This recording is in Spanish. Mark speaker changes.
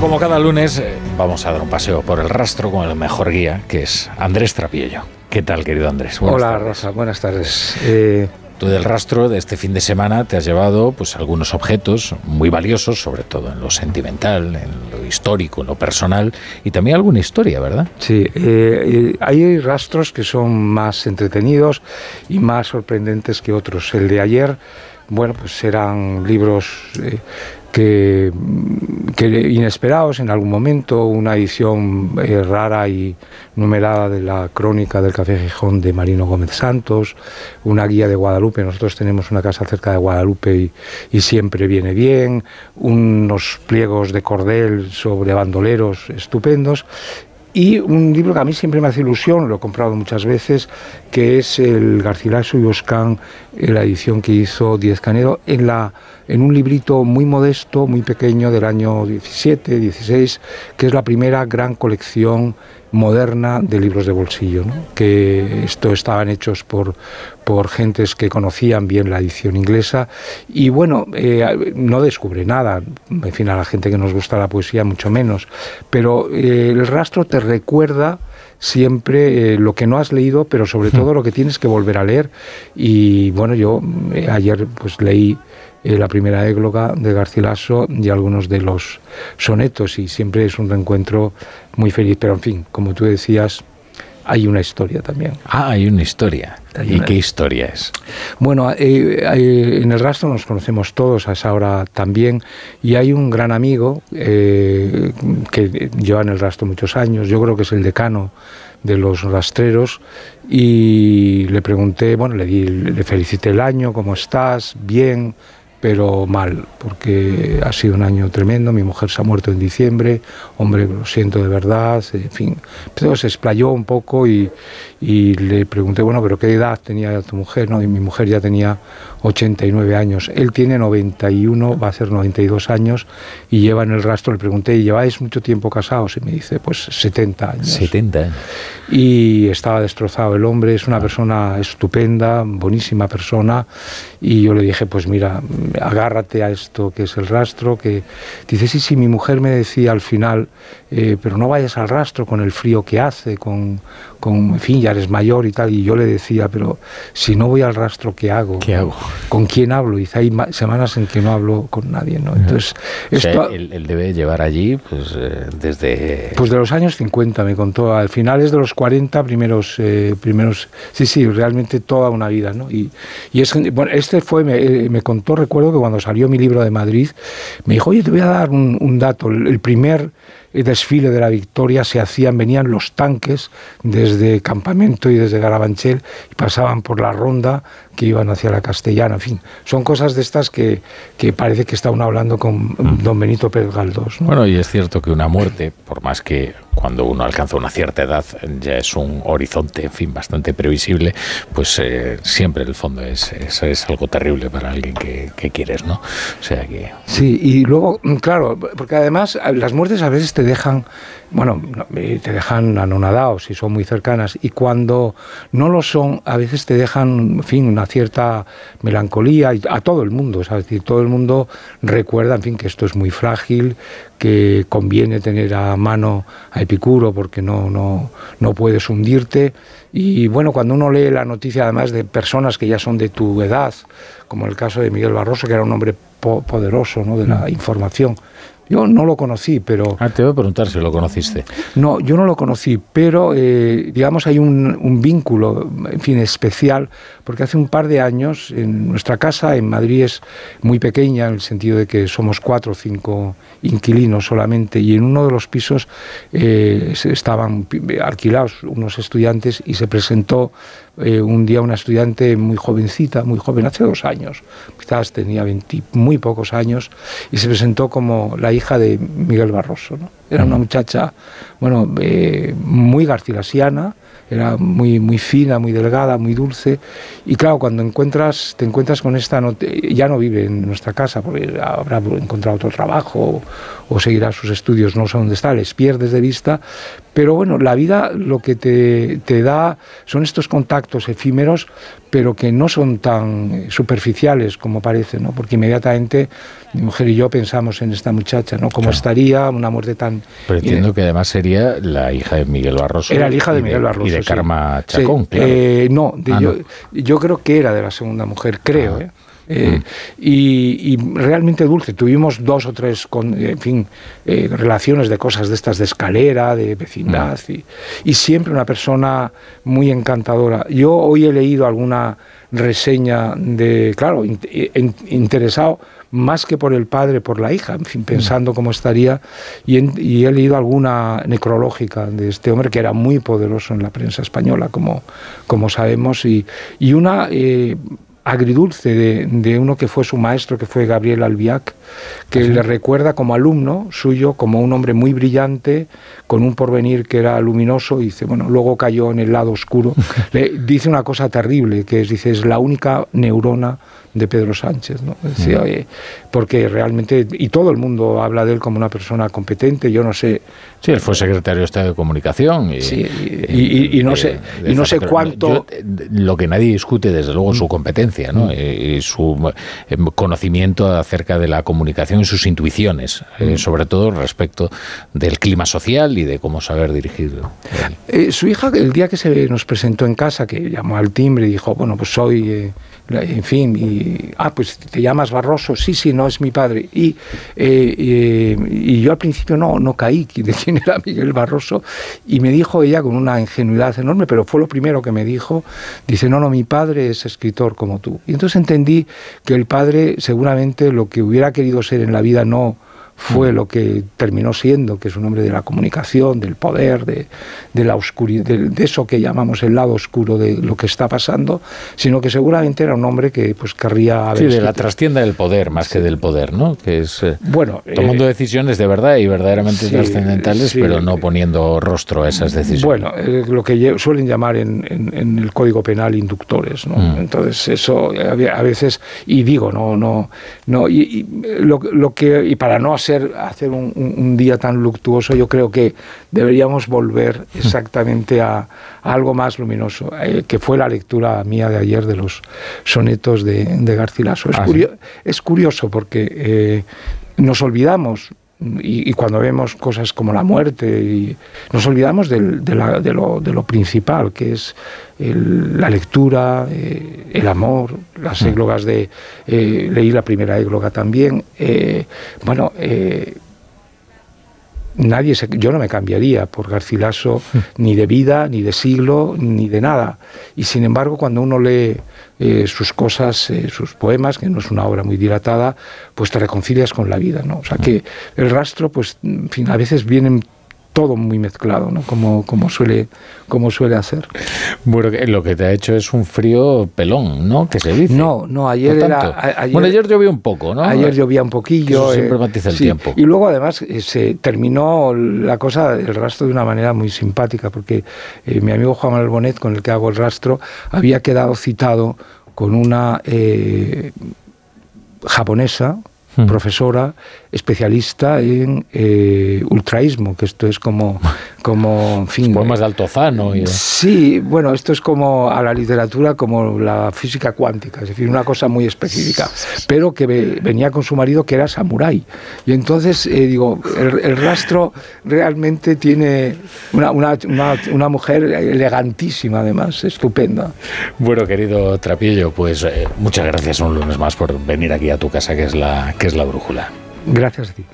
Speaker 1: Bueno, como cada lunes, eh, vamos a dar un paseo por el rastro con el mejor guía, que es Andrés Trapiello. ¿Qué tal, querido Andrés?
Speaker 2: Hola, Rosa, buenas tardes. Eh,
Speaker 1: Tú del rastro de este fin de semana te has llevado pues algunos objetos muy valiosos, sobre todo en lo sentimental, en lo histórico, en lo personal y también alguna historia, ¿verdad?
Speaker 2: Sí, eh, hay rastros que son más entretenidos y más sorprendentes que otros. El de ayer, bueno, pues eran libros eh, que, inesperados en algún momento, una edición eh, rara y numerada de la crónica del Café Gijón de Marino Gómez Santos, una guía de Guadalupe, nosotros tenemos una casa cerca de Guadalupe y, y siempre viene bien, unos pliegos de cordel sobre bandoleros estupendos y un libro que a mí siempre me hace ilusión, lo he comprado muchas veces, que es el Garcilaso y Oscan, la edición que hizo Diez Canedo, en, la, en un librito muy modesto, muy pequeño, del año 17, 16, que es la primera gran colección moderna de libros de bolsillo, ¿no? que esto estaban hechos por, por gentes que conocían bien la edición inglesa. Y bueno, eh, no descubre nada, en fin, a la gente que nos gusta la poesía mucho menos, pero eh, el rastro te recuerda siempre eh, lo que no has leído, pero sobre todo lo que tienes que volver a leer. Y bueno, yo ayer pues leí eh, la primera égloga de Garcilaso y algunos de los sonetos y siempre es un reencuentro muy feliz. Pero en fin, como tú decías, hay una historia también.
Speaker 1: Ah, hay una historia. Hay ¿Y una... qué historia es?
Speaker 2: Bueno, eh, eh, en el rastro nos conocemos todos a esa hora también y hay un gran amigo eh, que lleva en el rastro muchos años, yo creo que es el decano de los rastreros y le pregunté, bueno, le, di, le felicité el año, ¿cómo estás? Bien, pero mal, porque ha sido un año tremendo, mi mujer se ha muerto en diciembre, hombre, lo siento de verdad, en fin, pero se explayó un poco y, y, le pregunté, bueno, pero ¿qué edad tenía tu mujer? No? Y mi mujer ya tenía 89 años, él tiene 91, va a ser 92 años y lleva en el rastro, le pregunté, ¿y lleváis mucho tiempo casados? Y me dice, pues 70 años.
Speaker 1: 70 años.
Speaker 2: Y estaba destrozado el hombre, es una persona estupenda, buenísima persona, y yo le dije, pues mira, agárrate a esto que es el rastro, que dice, sí, sí, mi mujer me decía al final, eh, pero no vayas al rastro con el frío que hace, con, con, en fin, ya eres mayor y tal, y yo le decía, pero si no voy al rastro, ¿qué hago?
Speaker 1: ¿Qué hago?
Speaker 2: ¿Con quién hablo? Y dice, hay semanas en que no hablo con nadie, ¿no? Entonces,
Speaker 1: o sea, esto... Él, él, debe llevar allí, pues, eh, desde...
Speaker 2: Pues de los años 50, me contó, al final es de los 40, primeros, eh, primeros, sí, sí, realmente toda una vida, ¿no? Y, y es, bueno, este fue, me, me contó, recuerdo que cuando salió mi libro de Madrid, me dijo, oye, te voy a dar un, un dato, el, el primer desfile de la Victoria se hacían, venían los tanques desde Campamento y desde Garabanchel y pasaban por la ronda que iban hacia la Castellana, en fin, son cosas de estas que, que parece que está uno hablando con don Benito Pérez Galdós.
Speaker 1: ¿no? Bueno, y es cierto que una muerte, por más que cuando uno alcanza una cierta edad ya es un horizonte, en fin, bastante previsible, pues eh, siempre el fondo es, es, es, algo terrible para alguien que, que, quieres, ¿no? O sea que...
Speaker 2: Sí, y luego, claro, porque además las muertes a veces te dejan, bueno, te dejan anonadado si son muy cercanas, y cuando no lo son, a veces te dejan, en fin, una cierta melancolía, a todo el mundo, es decir, todo el mundo recuerda, en fin, que esto es muy frágil, que conviene tener a mano a Epicuro porque no, no, no puedes hundirte. Y bueno, cuando uno lee la noticia además de personas que ya son de tu edad, como el caso de Miguel Barroso, que era un hombre po poderoso ¿no? de la información, yo no lo conocí, pero...
Speaker 1: Ah, te voy a preguntar si lo conociste.
Speaker 2: No, yo no lo conocí, pero eh, digamos hay un, un, vínculo, en fin, especial, porque hace un par de años en nuestra casa en Madrid es muy pequeña, en el sentido de que somos cuatro o cinco inquilinos solamente, y en uno de los pisos eh, estaban alquilados unos estudiantes y se presentó eh, un día una estudiante muy jovencita, muy joven, hace dos años, quizás tenía 20, muy pocos años, y se presentó como la hija de Miguel Barroso. ¿no? Era una muchacha, bueno, eh, muy garcilasiana, era muy, muy fina, muy delgada, muy dulce. Y claro, cuando encuentras, te encuentras con esta, ya no vive en nuestra casa porque habrá encontrado otro trabajo o, seguirá sus estudios, no sé dónde está, les pierdes de vista. Pero bueno, la vida lo que te, te da son estos contactos efímeros, pero que no son tan superficiales como parece, ¿no? porque inmediatamente mi mujer y yo pensamos en esta muchacha, ¿no? ¿Cómo estaría una muerte tan...
Speaker 1: Pero entiendo que además sería la hija de Miguel Barroso.
Speaker 2: Era la hija de Miguel Barroso,
Speaker 1: de Karma Chacón,
Speaker 2: eh, no, ah, yo, yo, creo que era de la segunda mujer, creo, ah. ¿eh? Eh, mm. y, realmente dulce. Tuvimos dos o tres, con, en fin, relaciones de cosas de estas de escalera, de vecindad, mm. y, siempre una persona muy encantadora. Yo hoy he leído alguna reseña de, claro, interesado más que por el padre, por la hija, en fin, pensando cómo estaría. Y, he leído alguna necrológica de este hombre que era muy poderoso en la prensa española, como, como sabemos, y, y una eh, agridulce de, uno que fue su maestro, que fue Gabriel Albiac, que le recuerda como alumno suyo, como un hombre muy brillante, con un porvenir que era luminoso, y dice, bueno, luego cayó en el lado oscuro. le dice una cosa terrible, que es, dice, es la única neurona de Pedro Sánchez, ¿no? Decía, mm. porque realmente, y todo el mundo habla de él como una persona competente, yo no sé...
Speaker 1: Sí, él fue secretario de Estado de Comunicación y,
Speaker 2: sí, y, no sé, y no sé cuánto...
Speaker 1: lo que nadie discute, desde luego, es su competencia, ¿no? Mm. Y su eh, conocimiento acerca de la comunicación y sus intuiciones, eh, sobre todo respecto del clima social y de cómo saber dirigir.
Speaker 2: Eh, su hija, el día que se nos presentó en casa, que llamó al timbre y dijo, bueno, pues soy en fin, y, ah, pues te llamas Barroso, sí, sí, no es mi padre. Y, eh, y yo al principio no, no caí de quién era Miguel Barroso, y me dijo ella con una ingenuidad enorme, pero fue lo primero que me dijo, dice, no, no, mi padre es escritor como tú. Y entonces entendí que el padre seguramente lo que hubiera querido ser en la vida no fue lo que terminó siendo, que es un hombre de la comunicación, del poder, de, de la oscuridad, de, eso que llamamos el lado oscuro de lo que está pasando, sino que seguramente era un hombre que pues querría.
Speaker 1: Sí, de la trastienda del poder, más que del poder, ¿no? Que es eh, bueno, tomando eh, decisiones de verdad y verdaderamente trascendentales, pero no poniendo rostro a esas decisiones.
Speaker 2: Bueno, eh, lo que suelen llamar en, en, el Código Penal inductores, ¿no? Mm. Entonces eso a veces, y digo, no, no, no, y, lo, lo, que, y para no hacer hacer un, día tan luctuoso, yo creo que deberíamos volver exactamente a, algo más luminoso, eh, que fue la lectura mía de ayer de los sonetos de, Garcilaso. Es, ah, es curioso porque eh, nos olvidamos y, cuando vemos cosas como la muerte, y nos olvidamos de, lo, principal, que es la lectura, eh, el amor, las mm. églogas de... Eh, leí la primera égloga también. Eh, bueno, nadie yo no me cambiaría por Garcilaso ni de vida, ni de siglo, ni de nada. Y sin embargo, cuando uno lee eh, sus cosas, eh, sus poemas, que no es una obra muy dilatada, pues te reconcilias con la vida, ¿no? O sea que el rastro, pues, en fin, a veces vienen todo muy mezclado, ¿no? Como, como, suele, como suele hacer.
Speaker 1: Bueno, lo que te ha hecho es un frío pelón, ¿no? Que se dice.
Speaker 2: No, no, ayer era...
Speaker 1: bueno, ayer llovió un poco, ¿no?
Speaker 2: Ayer llovía un poquillo.
Speaker 1: siempre eh, matiza el tiempo.
Speaker 2: Y luego, además, eh, se terminó la cosa, el rastro, de una manera muy simpática, porque eh, mi amigo Juan Manuel Bonet, con el que hago el rastro, había quedado citado con una japonesa, hmm. profesora especialista en eh, ultraísmo, que esto es como, como en fin...
Speaker 1: Poemas de Altozano. Y...
Speaker 2: Sí, bueno, esto es como a la literatura como la física cuántica, es decir, una cosa muy específica, pero que venía con su marido que era samurái. Y entonces, eh, digo, el, rastro realmente tiene una, una, una, mujer elegantísima, además, estupenda.
Speaker 1: Bueno, querido Trapillo, pues eh, muchas gracias un lunes más por venir aquí a tu casa, que es la, que es la brújula.
Speaker 2: Gracias a ti.